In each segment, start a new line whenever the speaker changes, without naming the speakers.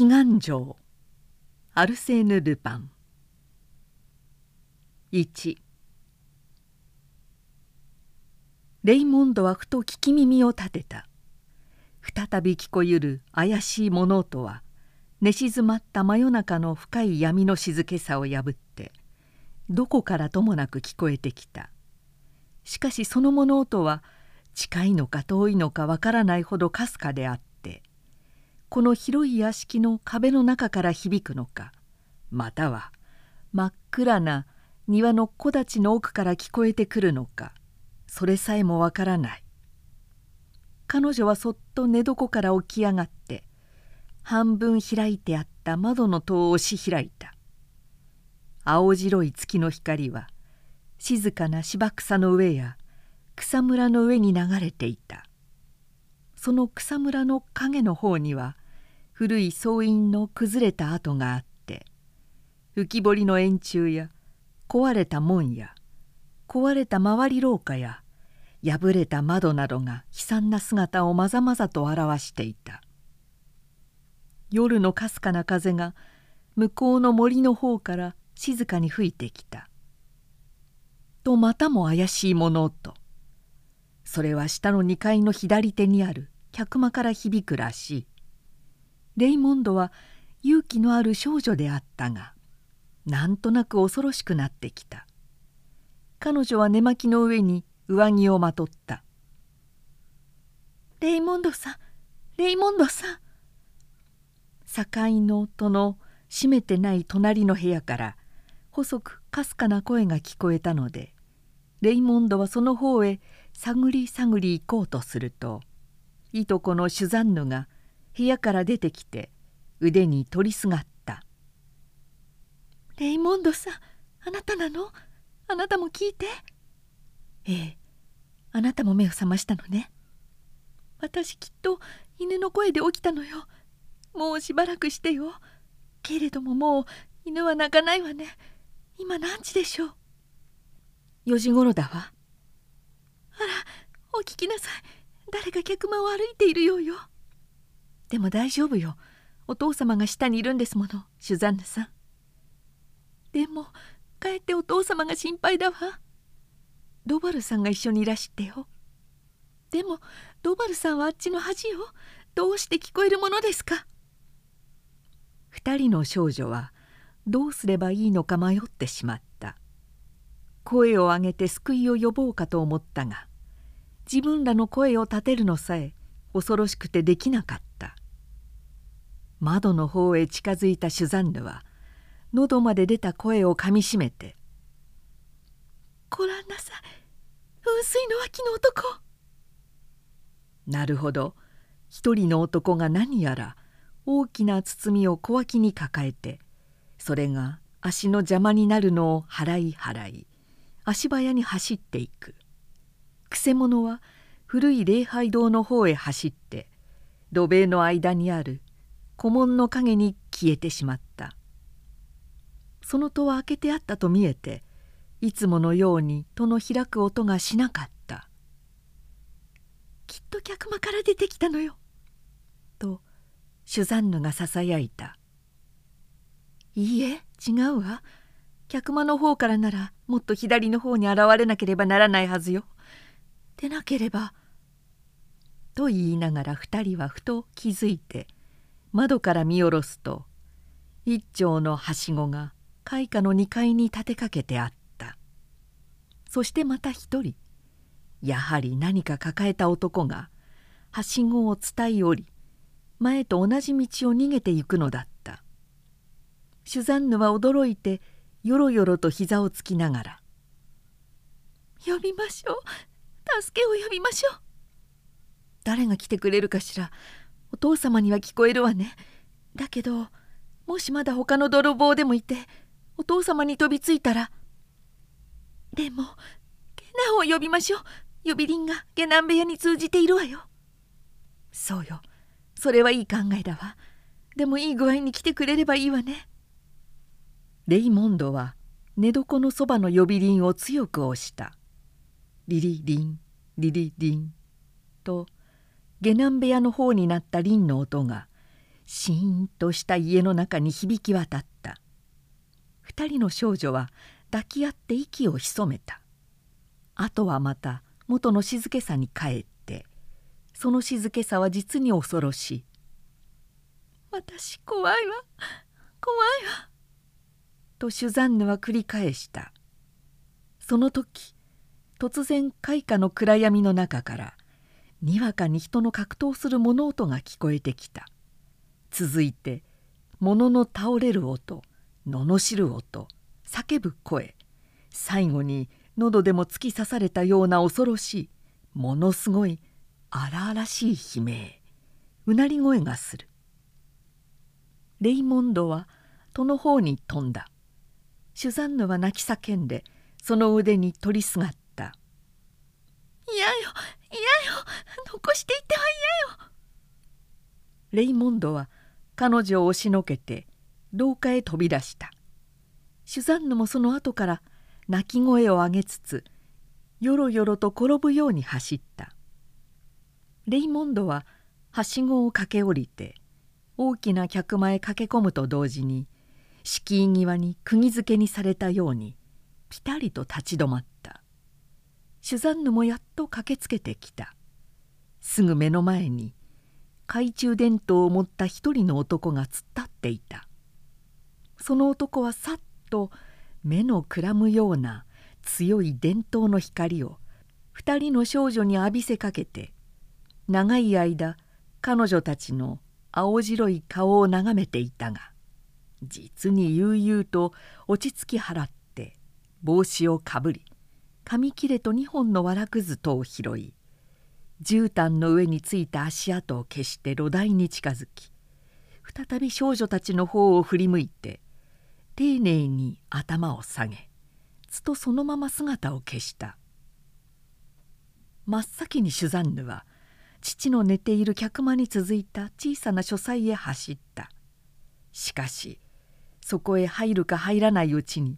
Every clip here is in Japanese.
祈願城アルセーヌ・ルパン。1レイモンドはふと聞き耳を立てた。再び聞こえる怪しい物音は寝静まった真夜中の深い闇の静けさを破ってどこからともなく聞こえてきた。しかしその物音は近いのか遠いのかわからないほどかすかであってこの広い屋敷の壁の中から響くのかまたは真っ暗な庭の木立の奥から聞こえてくるのかそれさえもわからない。彼女はそっと寝床から起き上がって半分開いてあった窓の戸を押し開いた。青白い月の光は静かな芝草の上や草むらの上に流れていた。その草むらの影の方には古い総院の崩れた跡があって浮き彫りの円柱や壊れた門や壊れた回り廊下や破れた窓などが悲惨な姿をまざまざと表していた。夜のかすかな風が向こうの森の方から静かに吹いてきた。とまたも怪しい物音それは下の2階の左手にある客間から響くらしい。レイモンドは勇気のある少女であったがなんとなく恐ろしくなってきた。彼女は寝巻きの上に上着をまとった「レイモンドさんレイモンドさん」境の戸の閉めてない隣の部屋から細くかすかな声が聞こえたのでレイモンドはその方へ探り探り行こうとするといとこのシュザンヌが部屋から出てきて腕に取りすがった「レイモンドさんあなたなの？あなたも聞いて」「ええあなたも目を覚ましたのね」私きっと犬の声で起きたのよ。もうしばらくしてよ。けれどももう犬は鳴かないわね。今何時でしょう？4時ごろだわ。あらお聞きなさい。誰か客間を歩いているようよでも大丈夫よ。お父様が下にいるんですもの。シュザンヌさん。でもかえってお父様が心配だわ。ドバルさんが一緒にいらしてよ。でもドバルさんはあっちの恥よどうして聞こえるものですか？二人の少女はどうすればいいのか迷ってしまった。声を上げて救いを呼ぼうかと思ったが自分らの声を立てるのさえ恐ろしくてできなかった。窓の方へ近づいたシュザンヌは喉まで出た声をかみしめて「ごらんなさい噴水の脇の男」なるほど。一人の男が何やら大きな包みを小脇に抱えてそれが足の邪魔になるのを払い払い足早に走っていく。くせ者は古い礼拝堂の方へ走って土塀の間にある古門の陰に消えてしまった。その戸は開けてあったと見えていつものように戸の開く音がしなかった「きっと客間から出てきたのよ」とシュザンヌがささやいた「いいえ違うわ。客間の方からならもっと左の方に現れなければならないはずよ。でなければ」と言いながら二人はふと気づいて窓から見下ろすと一丁のはしごが開花の2階に立てかけてあった。そしてまた一人やはり何か抱えた男がはしごを伝い降り前と同じ道を逃げてゆくのだった。シュザンヌは驚いてよろよろと膝をつきながら「呼びましょう。助けを呼びましょう」誰が来てくれるかしら。お父様には聞こえるわね。だけどもしまだ他の泥棒でもいてお父様に飛びついたら。でもゲナを呼びましょう。呼び鈴が下男部屋に通じているわよ。そうよ。それはいい考えだわ。でもいい具合に来てくれればいいわね。レイモンドは寝床のそばの呼び鈴を強く押した。リリリンリリリンと下男部屋の方になった鈴の音がシーンとした家の中に響き渡った。二人の少女は抱き合って息を潜めた。あとはまた元の静けさに帰ってその静けさは実に恐ろしい「私怖いわ。怖いわ」とシュザンヌは繰り返した。その時突然開花の暗闇の中からにわかに人の格闘する物音が聞こえてきた。続いて物の倒れる音罵る音叫ぶ声。最後に喉でも突き刺されたような恐ろしいものすごい荒々しい悲鳴。うなり声がする。レイモンドは戸の方に飛んだ。シュザンヌは泣き叫んでその腕に取りすがった「嫌よ嫌よ。残していっては嫌よ」レイモンドは彼女を押しのけて廊下へ飛び出した。シュザンヌもその後から泣き声を上げつつよろよろと転ぶように走った。レイモンドははしごを駆け下りて大きな客間へ駆け込むと同時に敷居際に釘付けにされたようにぴたりと立ち止まった。シュザンヌもやっと駆けつけてきた。すぐ目の前に懐中電灯を持った一人の男が突っ立っていた。その男はさっと目のくらむような強い電灯の光を二人の少女に浴びせかけて長い間彼女たちの青白い顔を眺めていたが実に悠々と落ち着き払って帽子をかぶり紙切れと2本のわらくずとを拾い絨毯の上についた足跡を消して炉台に近づき再び少女たちの方を振り向いて丁寧に頭を下げつとそのまま姿を消した。真っ先にシュザンヌは父の寝ている客間に続いた小さな書斎へ走った。しかしそこへ入るか入らないうちに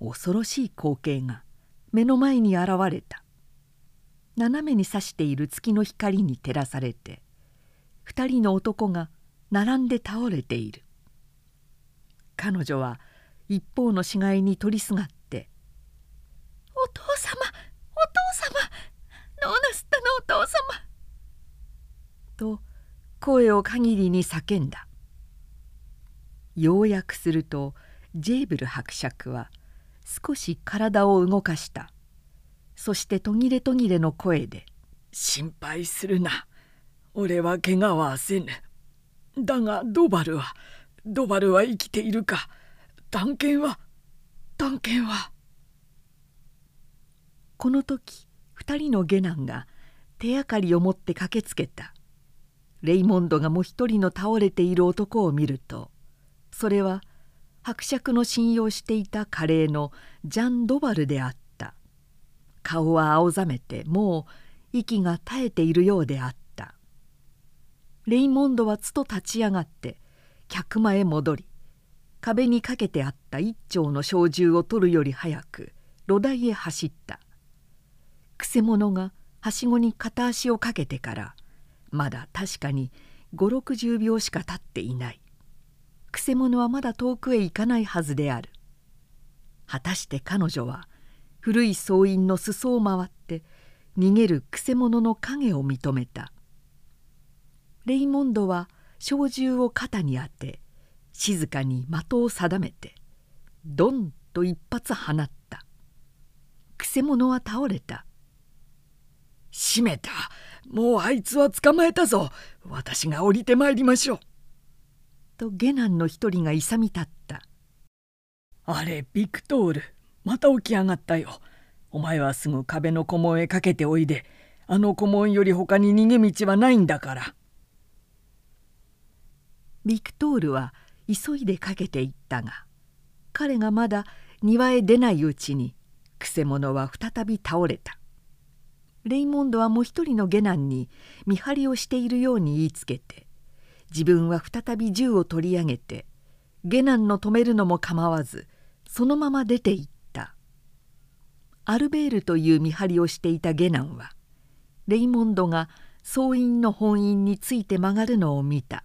恐ろしい光景が。目の前に現れた。斜めに差している月の光に照らされて二人の男が並んで倒れている。彼女は一方の死骸に取りすがって「お父様お父様どうなすったのお父様」と声を限りに叫んだ。要約するとジェーブル伯爵は少し体を動かした。そして途切れ途切れの声で「
心配するな。俺は怪我はせぬ。だがドバルはドバルは生きているか。探検は探検は」
この時二人の下男が手あかりを持って駆けつけた。レイモンドがもう一人の倒れている男を見るとそれは伯爵の信用していたカレーのジャン・ドバルであった。顔は青ざめてもう息が絶えているようであった。レイモンドはつと立ち上がって客間へ戻り壁にかけてあった一丁の小銃を取るより早く炉台へ走った。くせ者がはしごに片足をかけてからまだ確かに560秒しか経っていない。くせ者はまだ遠くへ行かないはずである。果たして彼女は古い総員の裾を回って逃げるくせ者の影を認めた。レイモンドは小銃を肩に当て静かに的を定めてドンと一発放った。くせ者は倒れた「
閉めた。もうあいつは捕まえたぞ。私が降りてまいりましょう」
と下男の一人が勇み立った「
あれビクトール。また起き上がったよ。お前はすぐ壁の古門へかけておいで。あの古門より他に逃げ道はないんだから」
ビクトールは急いでかけていったが彼がまだ庭へ出ないうちにくせ者は再び倒れた。レイモンドはもう一人の下男に見張りをしているように言いつけて自分は再び銃を取り上げて下男の止めるのも構わずそのまま出て行った。アルベールという見張りをしていた下男はレイモンドが総員の本院について曲がるのを見た。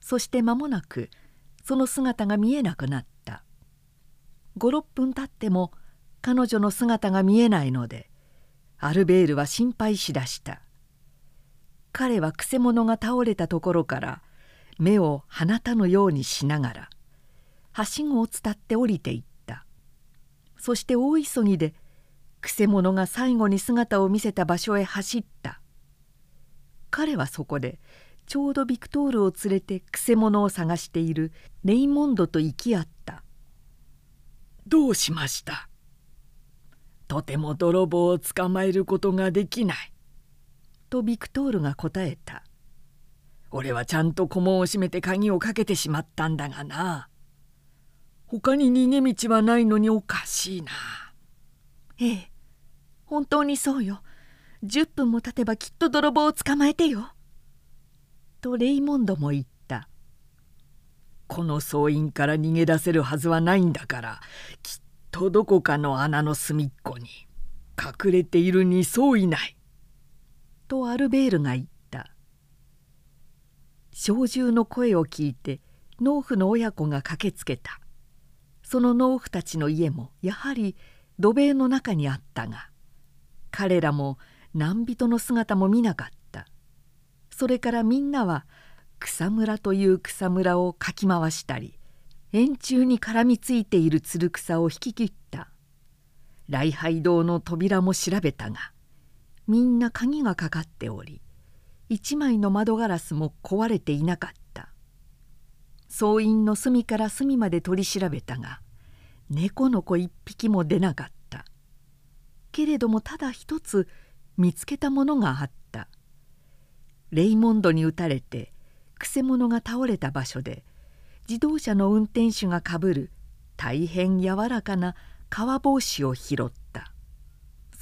そして間もなくその姿が見えなくなった。56分経っても彼女の姿が見えないのでアルベールは心配しだした。彼はくせ者が倒れたところから目を鼻たのようにしながらはしごを伝って降りていった。そして大急ぎでくせ者が最後に姿を見せた場所へ走った。彼はそこでちょうどビクトールを連れてくせ者を探しているレイモンドと行き合った「
どうしました？とても泥棒を捕まえることができない」
とビクトールが答えた「
俺はちゃんと顧問を閉めて鍵をかけてしまったんだがな。他に逃げ道はないのにおかしいな」
ええ。本当にそうよ。10分も経てばきっと泥棒を捕まえてよ」とレイモンドも言った「
この総員から逃げ出せるはずはないんだからきっとどこかの穴の隅っこに隠れているにそういない」
とアルベールが言った。小獣の声を聞いて農夫の親子が駆けつけた。その農夫たちの家もやはり土塀の中にあったが彼らも何人の姿も見なかった。それからみんなは草むらという草むらをかき回したり円柱に絡みついているつる草を引き切った。礼拝堂の扉も調べたがみんな鍵がかかっており一枚の窓ガラスも壊れていなかった。総員の隅から隅まで取り調べたが猫の子一匹も出なかった。けれどもただ一つ見つけたものがあった。レイモンドに撃たれてくせ者が倒れた場所で自動車の運転手がかぶる大変柔らかな革帽子を拾った。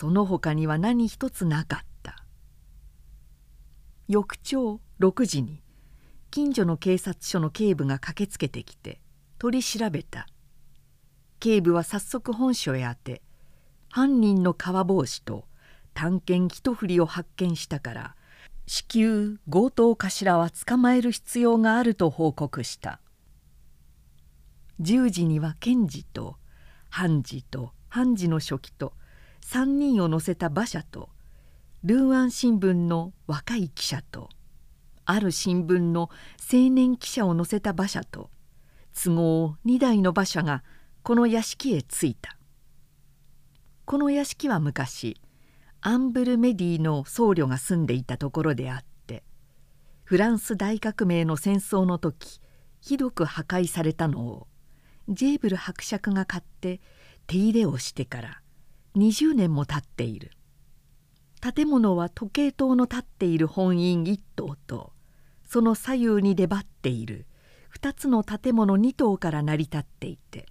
その他には何一つなかった。翌朝6時に近所の警察署の警部が駆けつけてきて取り調べた。警部は早速本署へ宛て犯人の革帽子と探検一振りを発見したから至急強盗頭は捕まえる必要があると報告した。10時には検事と判事と判事の書記と3人を乗せた馬車とルーアン新聞の若い記者とある新聞の青年記者を乗せた馬車と都合2台の馬車がこの屋敷へ着いた。この屋敷は昔アンブル・メディの僧侶が住んでいたところであってフランス大革命の戦争の時ひどく破壊されたのをジェーブル伯爵が買って手入れをしてから20年も経っている。建物は時計塔の立っている本院1棟とその左右に出張っている。2つの建物2棟から成り立っていて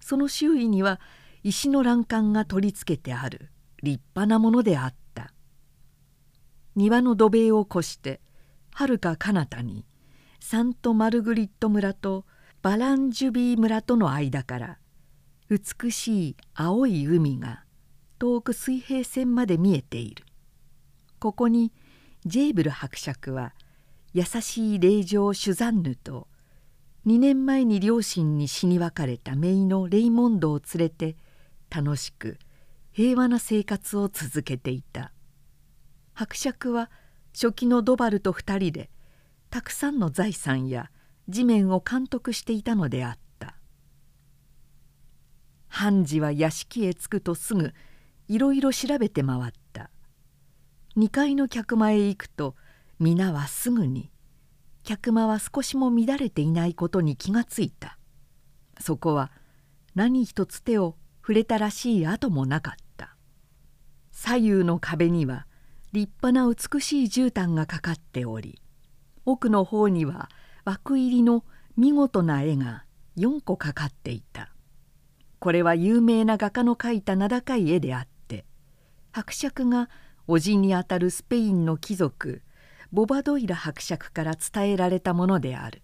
その周囲には石の欄干が取り付けてある。立派なものであった。庭の土塀を越してはるか彼方にサント・マルグリット村とバランジュビー村との間から美しい青い海が遠く水平線まで見えている。ここにジェーブル伯爵は優しい霊場シュザンヌと2年前に両親に死に別れた姪のレイモンドを連れて楽しく平和な生活を続けていた。伯爵は初期のドバルと2人でたくさんの財産や地面を監督していたのであった。判事は屋敷へ着くとすぐいろいろ調べて回った。2階の客間へ行くと皆はすぐに客間は少しも乱れていないことに気がついた。そこは何一つ手を触れたらしい跡もなかった。左右の壁には立派な美しい絨毯がかかっており奥の方には枠入りの見事な絵が4個かかっていた。これは有名な画家の描いた名高い絵であって伯爵が叔父にあたるスペインの貴族ボバドイラ伯爵から伝えられたものである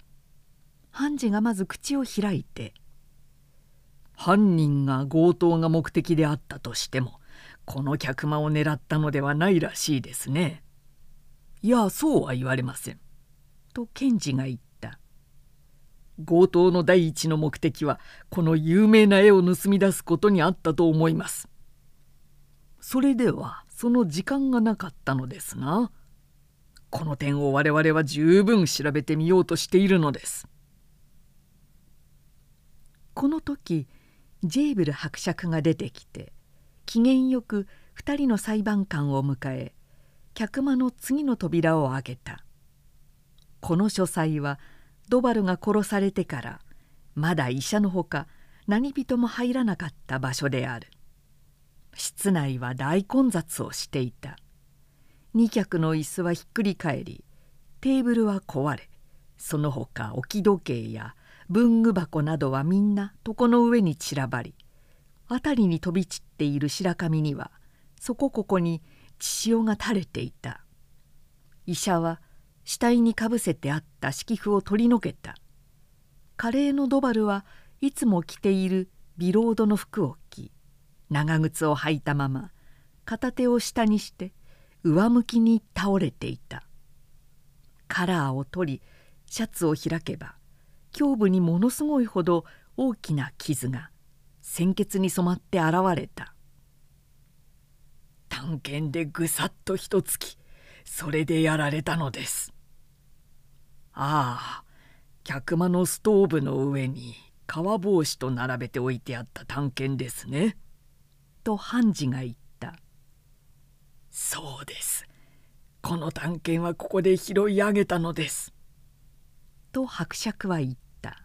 判事がまず口を開いて「犯人が強盗が目的であったとしてもこの客間を狙ったのではないらしいですね。いやそうは言われません。と検事が言った。
強盗の第一の目的はこの有名な絵を盗み出すことにあったと思いますそれではその時間がなかったのですなこの点を我々は十分調べてみようとしているのです。
この時ジェーブル伯爵が出てきて機嫌よく2人の裁判官を迎え客間の次の扉を開けた。この書斎はドバルが殺されてからまだ医者のほか何人も入らなかった場所である。室内は大混雑をしていた。2脚の椅子はひっくり返りテーブルは壊れその他置き時計や文具箱などはみんな床の上に散らばり辺りに飛び散っている白髪にはそこここに血潮が垂れていた。医者は死体にかぶせてあった敷布を取り除けた。カレーのドバルはいつも着ているビロードの服を着長靴を履いたまま片手を下にして上向きに倒れていた。カラーを取りシャツを開けば胸部にものすごいほど大きな傷が鮮血に染まって現れた。
探検でぐさっとひとつきそれでやられたのです。ああ客間のストーブの上に革帽子と並べて置いてあった探検ですね。
と判事が言った「
そうです。この探検はここで拾い上げたのです」
と伯爵は言った。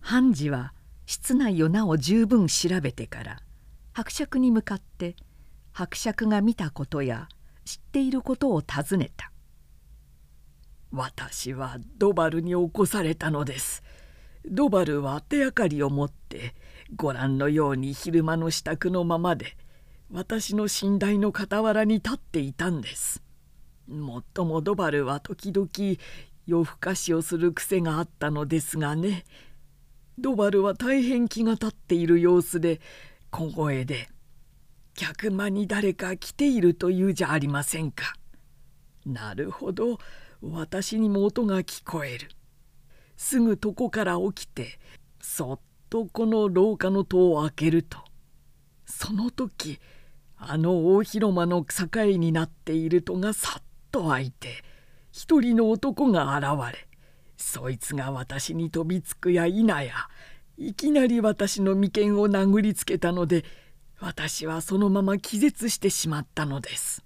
判事は室内をなお十分調べてから伯爵に向かって伯爵が見たことや知っていることを尋ねた。
私はドバルに起こされたのです。ドバルは手明かりを持ってご覧のように昼間の支度のままで私の寝台の傍らに立っていたんです。もっともドバルは時々夜更かしをする癖があったのですがねドバルは大変気が立っている様子で小声で「客間に誰か来ているというじゃありませんか」。なるほど私にも音が聞こえるすぐ床から起きてそっとこの廊下の戸を開けるとその時あの大広間の境になっている戸がさっと開いて一人の男が現れそいつが私に飛びつくや否やいきなり私の眉間を殴りつけたので私はそのまま気絶してしまったのです。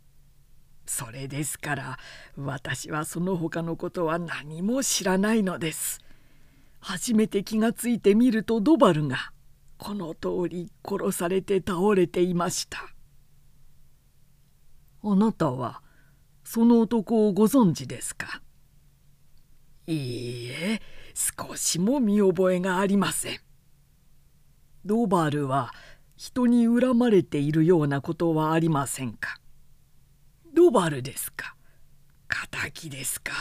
それですから私はその他のことは何も知らないのです。初めて気がついてみるとドバルがこの通り殺されて倒れていました。
あなたはその男をご存知ですか？
いいえ少しも見覚えがありません。ドバルは人に恨まれているようなことはありませんか？ドバルですか？敵ですか？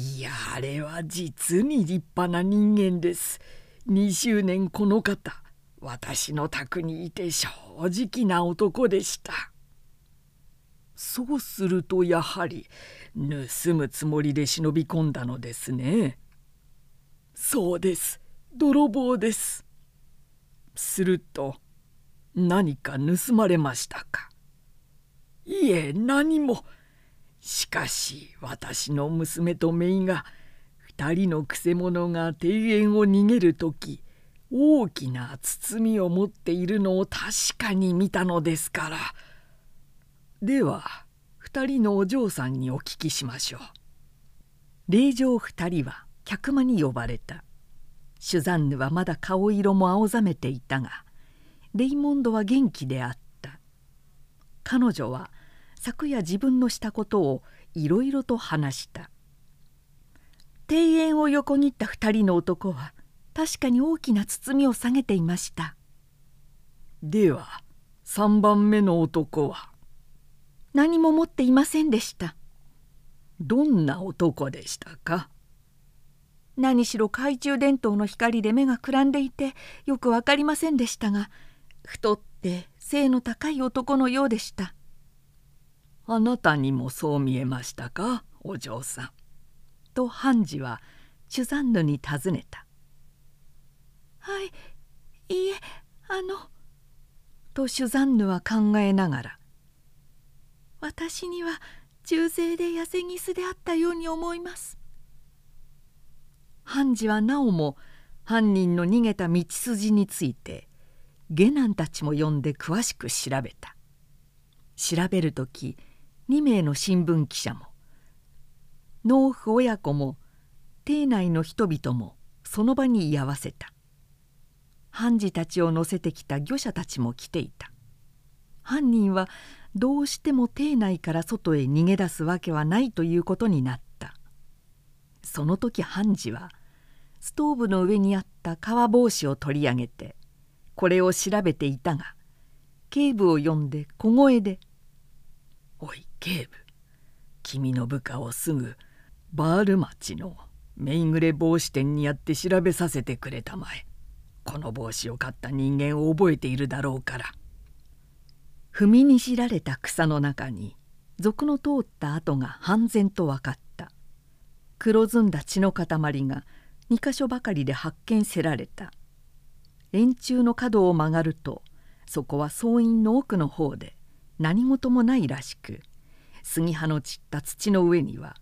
いやあれは実に立派な人間です。20年この方私の宅にいて正直な男でした。そうするとやはり盗むつもりで忍び込んだのですね。そうです。泥棒です。すると何か盗まれましたか？いえ何も。しかし私の娘と姪が2人のくせ者が庭園を逃げる時大きな包みを持っているのを確かに見たのですから。では2人のお嬢さんにお聞きしましょう。
令嬢2人は客間に呼ばれた。シュザンヌはまだ顔色も青ざめていたがレイモンドは元気であった。彼女は昨夜自分のしたことをいろいろと話した。庭園を横切った2人の男は確かに大きな包みを下げていました。
では3番目の男は
何も持っていませんでした。
どんな男でしたか？
何しろ懐中電灯の光で目がくらんでいてよく分かりませんでしたが太って背の高い男のようでした。
あなたにもそう見えましたか？お嬢さん。
と判事はシュザンヌに尋ねた「はいいいえあの」とシュザンヌは考えながら「私には忠誠で痩せギスであったように思います」判事はなおも犯人の逃げた道筋について下男たちも呼んで詳しく調べた。調べる時2名の新聞記者も。農夫親子も邸内の人々もその場に居合わせた。判事たちを乗せてきた漁者たちも来ていた。犯人はどうしても邸内から外へ逃げ出すわけはないということになった。その時判事はストーブの上にあった革帽子を取り上げてこれを調べていたが警部を呼んで小声で「
おい警部。君の部下をすぐバール町のメイグレ帽子店にやって調べさせてくれたまえ。この帽子を買った人間を覚えているだろうから」
踏みにじられた草の中に賊の通った跡が半然と分かった。黒ずんだ血の塊が2か所ばかりで発見せられた。円柱の角を曲がるとそこは総院の奥の方で何事もないらしく。杉葉の散った土の上には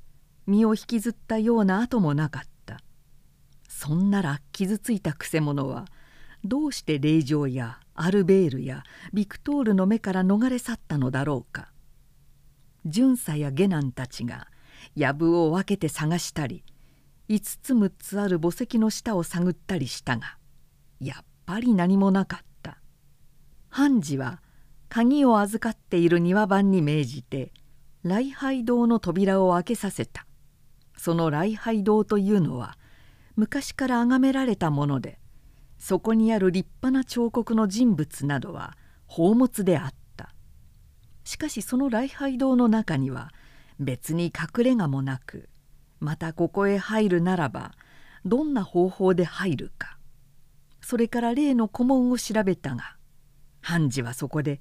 身を引きずったような跡もなかった。そんなら傷ついたくせ者はどうして霊場やアルベールやビクトールの目から逃れ去ったのだろうか。巡査や下男たちが藪を分けて探したり5つ6つある墓石の下を探ったりしたがやっぱり何もなかった。判事は鍵を預かっている庭番に命じて礼拝堂の扉を開けさせた。その礼拝堂というのは昔から崇められたものでそこにある立派な彫刻の人物などは宝物であった。しかしその礼拝堂の中には別に隠れ家もなくまたここへ入るならばどんな方法で入るか。それから例の古文を調べたが判事はそこで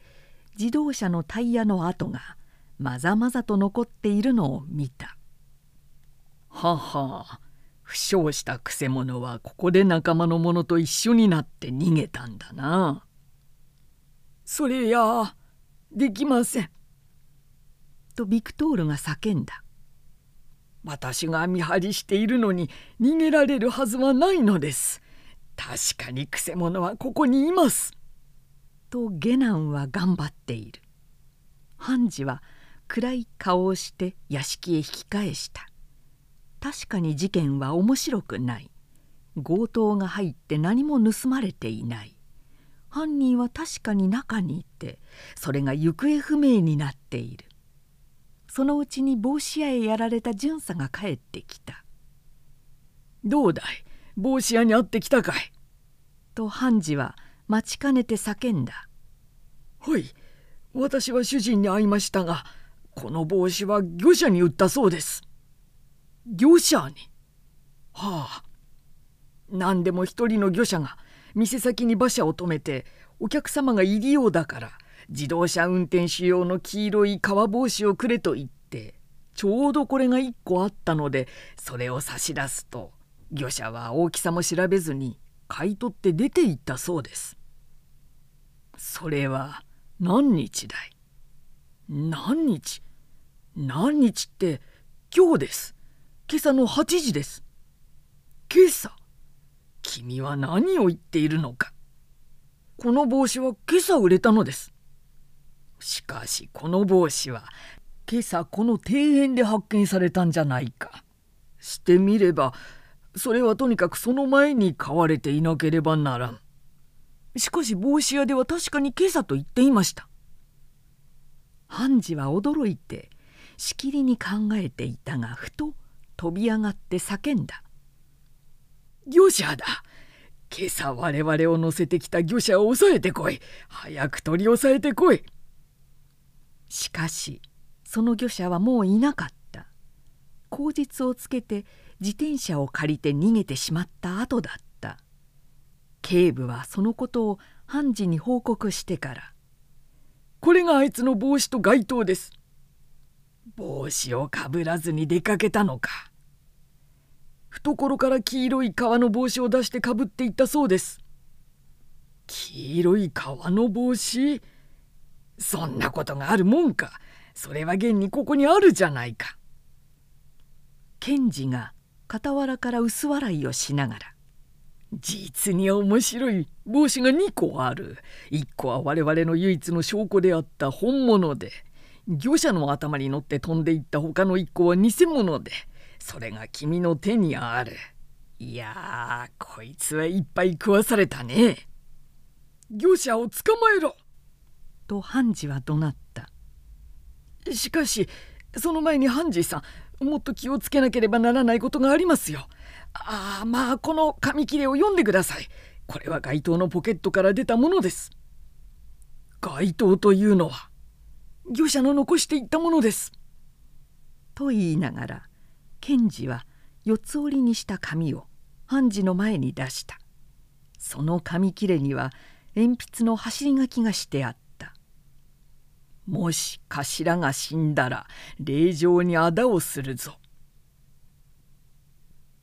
自動車のタイヤの跡がまざまざと残っているのを見た。
はは負傷したくせ者はここで仲間の者と一緒になって逃げたんだな。それやできません。
とビクトールが叫んだ。
私が見張りしているのに逃げられるはずはないのです。確かにくせ者はここにいます」
と下男は頑張っている判事は暗い顔をして屋敷へ引き返した。確かに事件は面白くない。強盗が入って何も盗まれていない。犯人は確かに中にいてそれが行方不明になっている。そのうちに帽子屋へやられた巡査が帰ってきた「
どうだい？帽子屋に会ってきたかい?」
と判事は待ちかねて叫んだ「
はい私は主人に会いましたがこの帽子は業者に売ったそうです」「業者に?」はあ。何でも一人の業者が店先に馬車を止めてお客様が入りようだから自動車運転手用の黄色い革帽子をくれと言ってちょうどこれが1個あったのでそれを差し出すと業者は大きさも調べずに買い取って出て行ったそうです。それは何日だい？何日？何日って今日です。今朝の8時です。今朝君は何を言っているのか。この帽子は今朝売れたのです。しかしこの帽子は今朝この庭園で発見されたんじゃないか。してみればそれはとにかくその前に買われていなければならん。しかし帽子屋では確かに今朝と言っていました。
判事は驚いてしきりに考えていたがふと飛び上がって叫んだ「
業者だ今朝我々を乗せてきた業者を抑えてこい。早く取り押さえてこい」
しかしその業者はもういなかった。口実をつけて自転車を借りて逃げてしまった後だった。警部はそのことを判事に報告してから「
これがあいつの帽子と街灯です」「帽子をかぶらずに出かけたのか」懐から黄色い革の帽子を出してかぶっていったそうです。黄色い革の帽子？そんなことがあるもんか。それは現にここにあるじゃないか。
検事が傍らから薄笑いをしながら
実に面白い帽子が2個ある。1個は我々の唯一の証拠であった本物で業者の頭に乗って飛んでいった他の1個は偽物でそれが君の手にある。いやこいつはいっぱい食わされたね。業者を捕まえろ。
と判事は怒鳴った。
しかしその前に判事さんもっと気をつけなければならないことがありますよ。ああまあこの紙切れを読んでください。これは街灯のポケットから出たものです。街灯というのは業者の残していったものです。
と言いながら検事は四つ折りにした紙を判事の前に出した。その紙切れには鉛筆の走り書きがしてあった「
もし頭が死んだら霊場にあだをするぞ」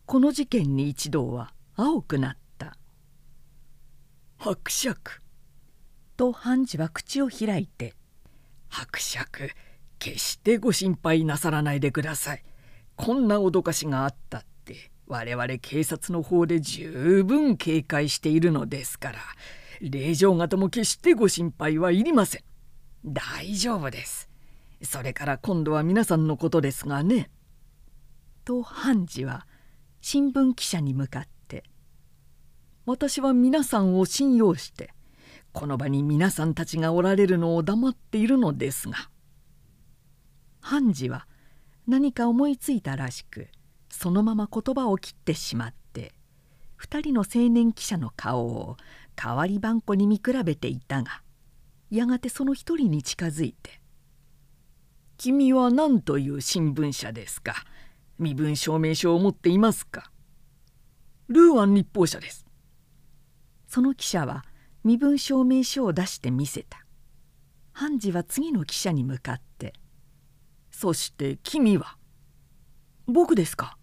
この事件に一同は青くなった「
伯爵」
と判事は口を開いて「
伯爵決してご心配なさらないでください。こんな脅かしがあったって我々警察の方で十分警戒しているのですから令状方も決してご心配はいりません。大丈夫です。それから今度は皆さんのことですがね。
と判事は新聞記者に向かって「私は皆さんを信用してこの場に皆さんたちがおられるのを黙っているのですが」判事は何か思いついたらしくそのまま言葉を切ってしまって2人の青年記者の顔を代わり番こに見比べていたがやがてその一人に近づいて「
君は何という新聞社ですか？身分証明書を持っていますか?」「ルーアン日報社です」
その記者は身分証明書を出して見せた。判事は次の記者に向かって「
そして君は?」
「僕ですか?」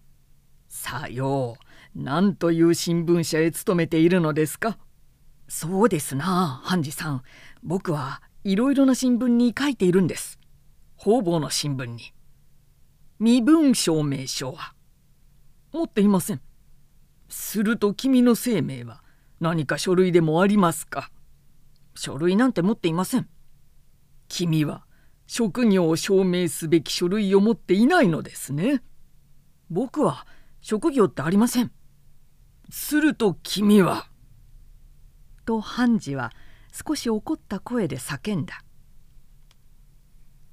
さよう。何という新聞社へ勤めているのですか？
そうですな判事さん。僕はいろいろな新聞に書いているんです。
方々の新聞に。身分証明書は持っていません。すると君の生命は何か書類でもありますか？
書類なんて持っていません。
君は職業を証明すべき書類を持っていないのですね。
僕は職業ってありません。
すると君は？
と判事は少し怒った声で叫んだ。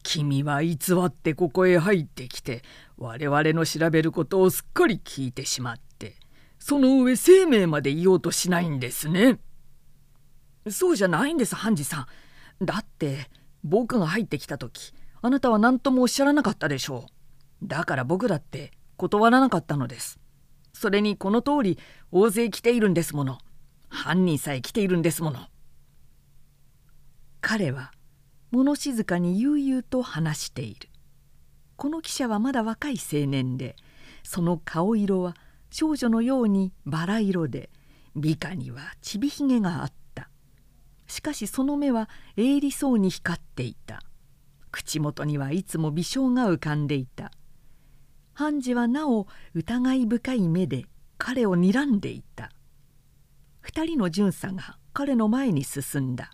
君は偽ってここへ入ってきて我々の調べることをすっかり聞いてしまってその上生命まで言おうとしないんですね。
そうじゃないんです判事さん。だって僕が入ってきた時あなたは何ともおっしゃらなかったでしょう。だから僕だって断らなかったのです。それにこの通り大勢来ているんですもの。犯人さえ来ているんですもの。彼は物静かに悠々と話しているこの記者はまだ若い青年でその顔色は少女のようにバラ色で美化にはちびひげがあった。しかしその目は鋭利そうに光っていた。口元にはいつも微笑が浮かんでいた。判事はなお疑い深い目で彼を睨んでいた。二人の巡査が彼の前に進んだ。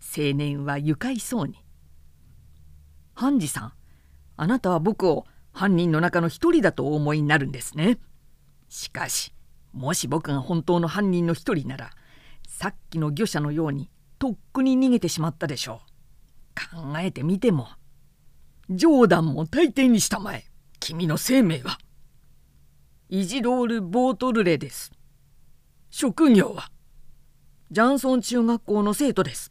青年は愉快そうに「判事さんあなたは僕を犯人の中の一人だとお思いになるんですね。しかしもし僕が本当の犯人の一人ならさっきの漁者のようにとっくに逃げてしまったでしょう。考えてみても
冗談も大抵にしたまえ君の生命は。
イジドール・ボートルレです。
職業は
ジャンソン中学校の生徒です。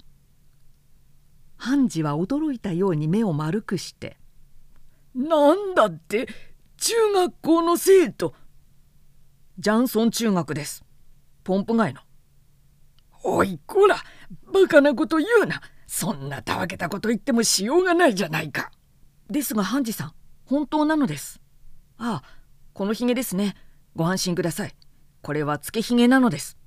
判事は驚いたように目を丸くして「
なんだって中学校の生徒
ジャンソン中学です。ポンプ街の」
おいこらバカなこと言うな。そんなたわけたこと言ってもしようがないじゃないか。
ですが判事さん本当なのです。ああこのひげですね。
ご安心ください。これはつけひげなのです」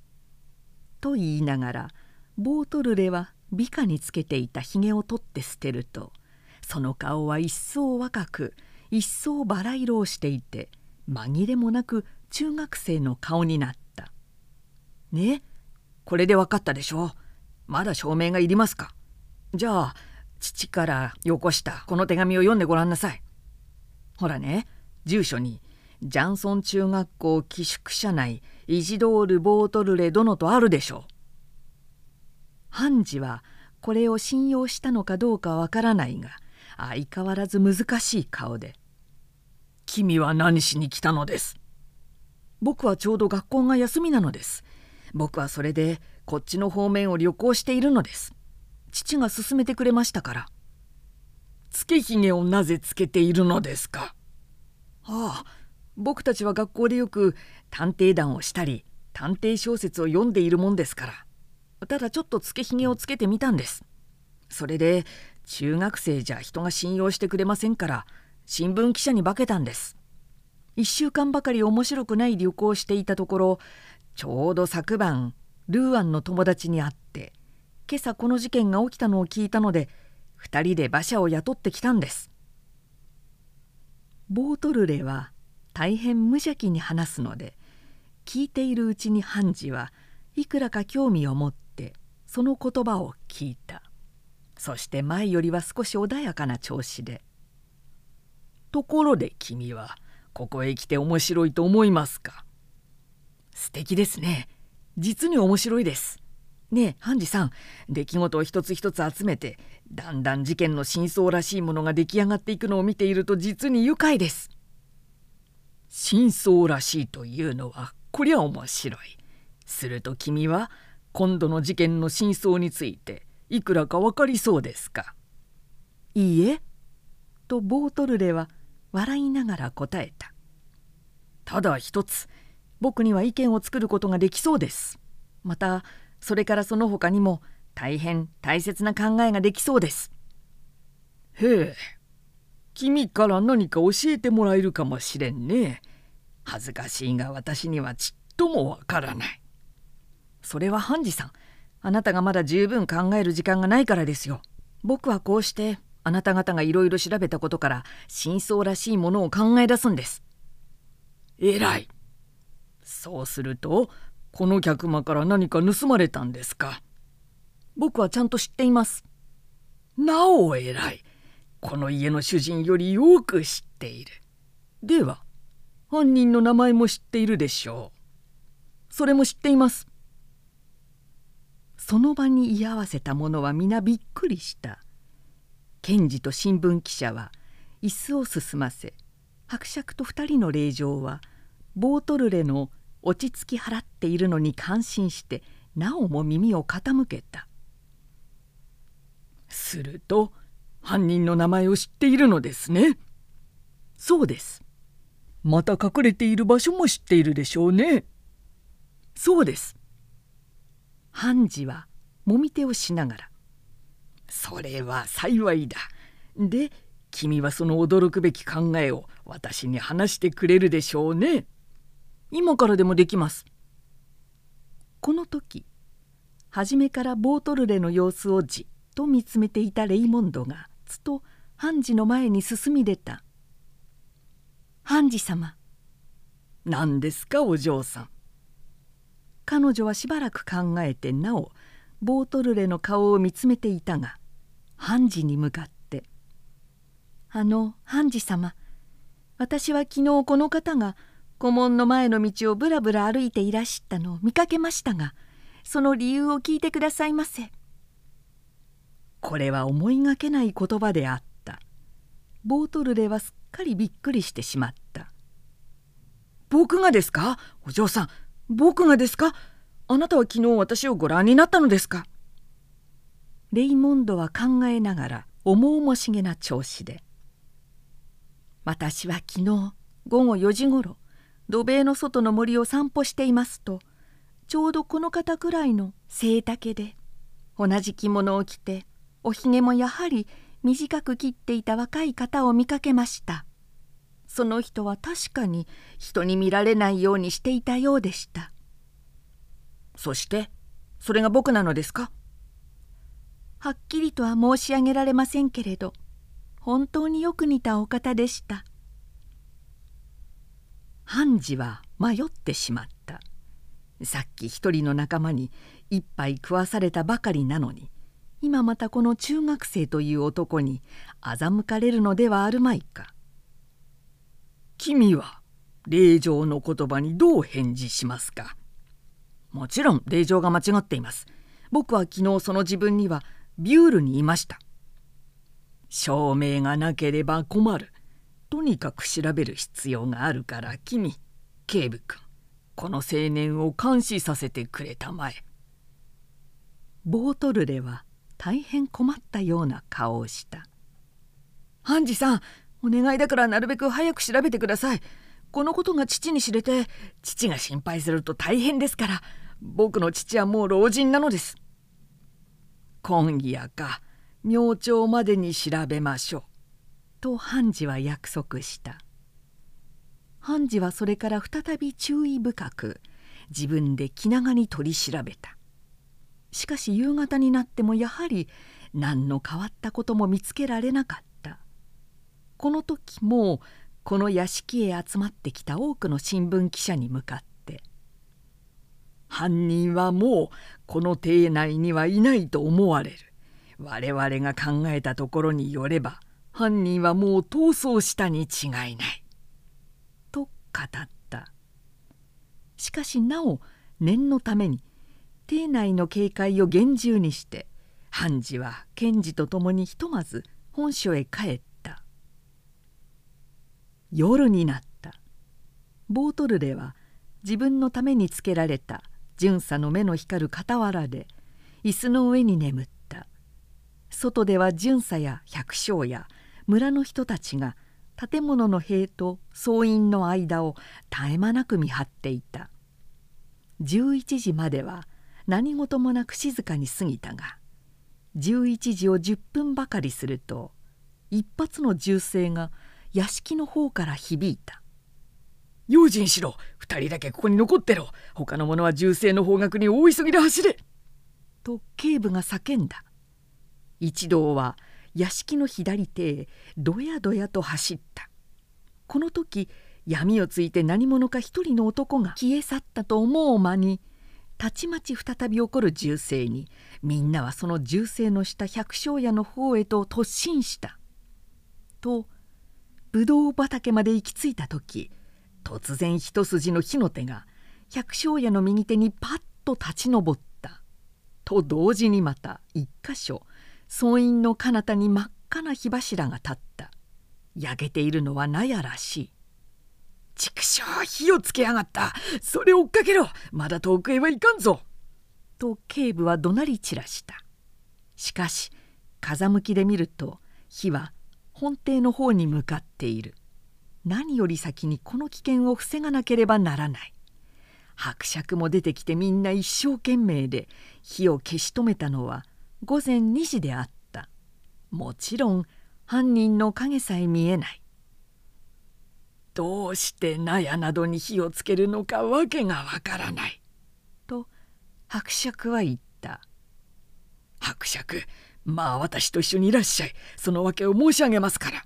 と言いながらボートルレは美化につけていたひげを取って捨てるとその顔は一層若く一層バラ色をしていて紛れもなく中学生の顔になった「
ね？これで分かったでしょ？まだ証明がいりますか？じゃあ父からよこした。この手紙を読んでごらんなさい。ほらね。住所にジャンソン中学校寄宿舎内イジドール・ボートルレ殿とあるでしょう。
ハンジはこれを信用したのかどうかわからないが相変わらず難しい顔で「
君は何しに来たのです」僕はちょうど学校が休みなのです。僕はそれでこっちの方面を旅行しているのです。父が勧めてくれましたから。つけひげをなぜつけているのですか？ああ僕たちは学校でよく探偵団をしたり探偵小説を読んでいるもんですから。ただちょっとつけひげをつけてみたんです。それで中学生じゃ人が信用してくれませんから新聞記者に化けたんです。1週間ばかり面白くない旅行をしていたところちょうど昨晩ルーアンの友達に会って今朝この事件が起きたのを聞いたので2人で馬車を雇ってきたんです。
ボートルレは大変無邪気に話すので聞いているうちにハンジはいくらか興味を持ってその言葉を聞いた。そして前よりは少し穏やかな調子で「
ところで君はここへ来て面白いと思いますか?」素敵ですね。実に面白いです。ねえハンジさん出来事を一つ一つ集めてだんだん事件の真相らしいものが出来上がっていくのを見ていると実に愉快です。真相らしいというのはこりゃ面白い。すると君は今度の事件の真相についていくらか分かりそうですか？
いいえ。とボートルレは笑いながら答えた
ただ一つ僕には意見を作ることができそうですまたそれからその他にも大変大切な考えができそうですへえ君から何か教えてもらえるかもしれんね。恥ずかしいが私にはちっともわからない。それはハンジさん、あなたがまだ十分考える時間がないからですよ。僕はこうしてあなた方がいろいろ調べたことから真相らしいものを考え出すんです。えらい。そうするとこの客間から何か盗まれたんですか？僕はちゃんと知っています。なお偉い。この家の主人よりよく知っている。では犯人の名前も知っているでしょう。それも知っています。
その場に居合わせた者は皆びっくりした。検事と新聞記者は椅子を進ませ伯爵と二人の令嬢はボートルレの落ち着き払っているのに感心してなおも耳を傾けた。
すると犯人の名前を知っているのですね。そうです。また隠れている場所も知っているでしょうね。そうです。
判事はもみ手をしながら「
それは幸いだ。で君はその驚くべき考えを私に話してくれるでしょうね。今からでもできます。
この時初めからボートルレの様子をじっと見つめていたレイモンドがつと判事の前に進み出た「判事様」「
何ですかお嬢さん」
彼女はしばらく考えてなおボートルレの顔を見つめていたが判事に向かって「あの判事様私は昨日この方が古門の前の道をぶらぶら歩いていらしたのを見かけましたがその理由を聞いてくださいませ」。
これは思いがけない言葉であった。ボートルレはすっかりびっくりしてしまった「僕がですか？お嬢さん僕がですか？あなたは昨日私をご覧になったのですか?」
レイモンドは考えながら重々しげな調子で「私は昨日午後4時ごろ土塀の外の森を散歩していますとちょうどこの方くらいの背丈で同じ着物を着ておひげもやはり短く切っていた若い方を見かけました。その人は確かに人に見られないようにしていたようでした。
そしてそれが僕なのですか？
はっきりとは申し上げられませんけれど本当によく似たお方でした。判事は迷ってしまった。さっき一人の仲間に一杯食わされたばかりなのに今またこの中学生という男に欺かれるのではあるまいか。
君は令状の言葉にどう返事しますか？
もちろん令状が間違っています。僕は昨日その自分にはビュールにいました。
証明がなければ困る。とにかく調べる必要があるから君警部君この青年を監視させてくれたまえ。
ボートルレは大変困ったような顔をした。
ハンジさんお願いだからなるべく早く調べてください。このことが父に知れて父が心配すると大変ですから。僕の父はもう老人なのです。今夜か明朝までに調べましょう。
と判事は約束した。判事はそれから再び注意深く自分で気長に取り調べた。しかし夕方になってもやはり何の変わったことも見つけられなかった。この時もうこの屋敷へ集まってきた多くの新聞記者に向かって「
犯人はもうこの邸内にはいないと思われる。我々が考えたところによれば犯人はもう逃走したに違いない」
と語った。しかしなお念のために邸内の警戒を厳重にして判事は検事と共にひとまず本所へ帰った。夜になった。ボートルレは自分のためにつけられた巡査の目の光る傍らで椅子の上に眠った。外では巡査や百姓や村の人たちが建物の塀と総員の間を絶え間なく見張っていた。11時までは何事もなく静かに過ぎたが11時を10分ばかりすると一発の銃声が屋敷の方から響いた「
用心しろ2人だけここに残ってろ他の者は銃声の方角に大急ぎで走れ!」
と警部が叫んだ一同は屋敷の左手へどやどやと走ったこの時闇をついて何者か一人の男が消え去ったと思う間にたちまち再び起こる銃声にみんなはその銃声の下百姓家の方へと突進した。とぶどう畑まで行き着いた時突然一筋の火の手が百姓家の右手にパッと立ち上った。と同時にまた一箇所総員の彼方に真っ赤な火柱が立った。焼けているのは納屋らしい。
畜生火をつけやがった。それを追っかけろ。まだ遠くへはいかんぞ」
と警部は怒鳴り散らした。しかし風向きで見ると火は本邸の方に向かっている。何より先にこの危険を防がなければならない。伯爵も出てきてみんな一生懸命で火を消し止めたのは午前2時であった。もちろん犯人の影さえ見えない。
どうして納屋などに火をつけるのかわけがわからない」
と伯爵は言った「
伯爵まあ私と一緒にいらっしゃい。その訳を申し上げますから」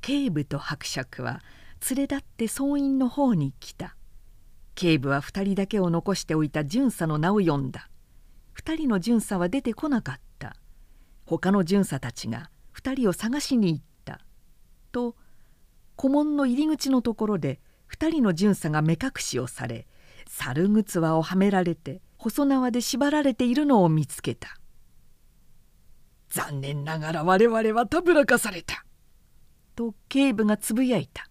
警部と伯爵は連れ立って総員の方に来た。警部は2人だけを残しておいた巡査の名を呼んだ。2人の巡査は出てこなかった。他の巡査たちが2人を探しに行った。と古門の入り口のところで2人の巡査が目隠しをされ猿靴輪をはめられて細縄で縛られているのを見つけた。
残念ながら我々はたぶらかされた。
と警部がつぶやいた。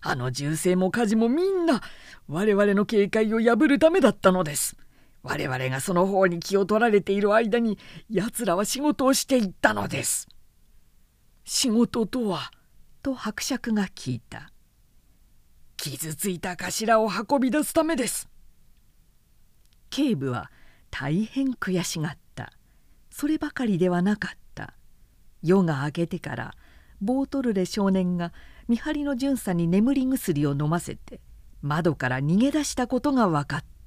あの銃声も火事もみんな我々の警戒を破るためだったのです。我々がその方に気を取られている間に奴らは仕事をしていったのです。仕事とは
と伯爵が聞いた。
傷ついた頭を運び出すためです。
警部は大変悔しがった。そればかりではなかった。夜が明けてからボートルレ少年が見張りの巡査に眠り薬を飲ませて窓から逃げ出したことが分かった。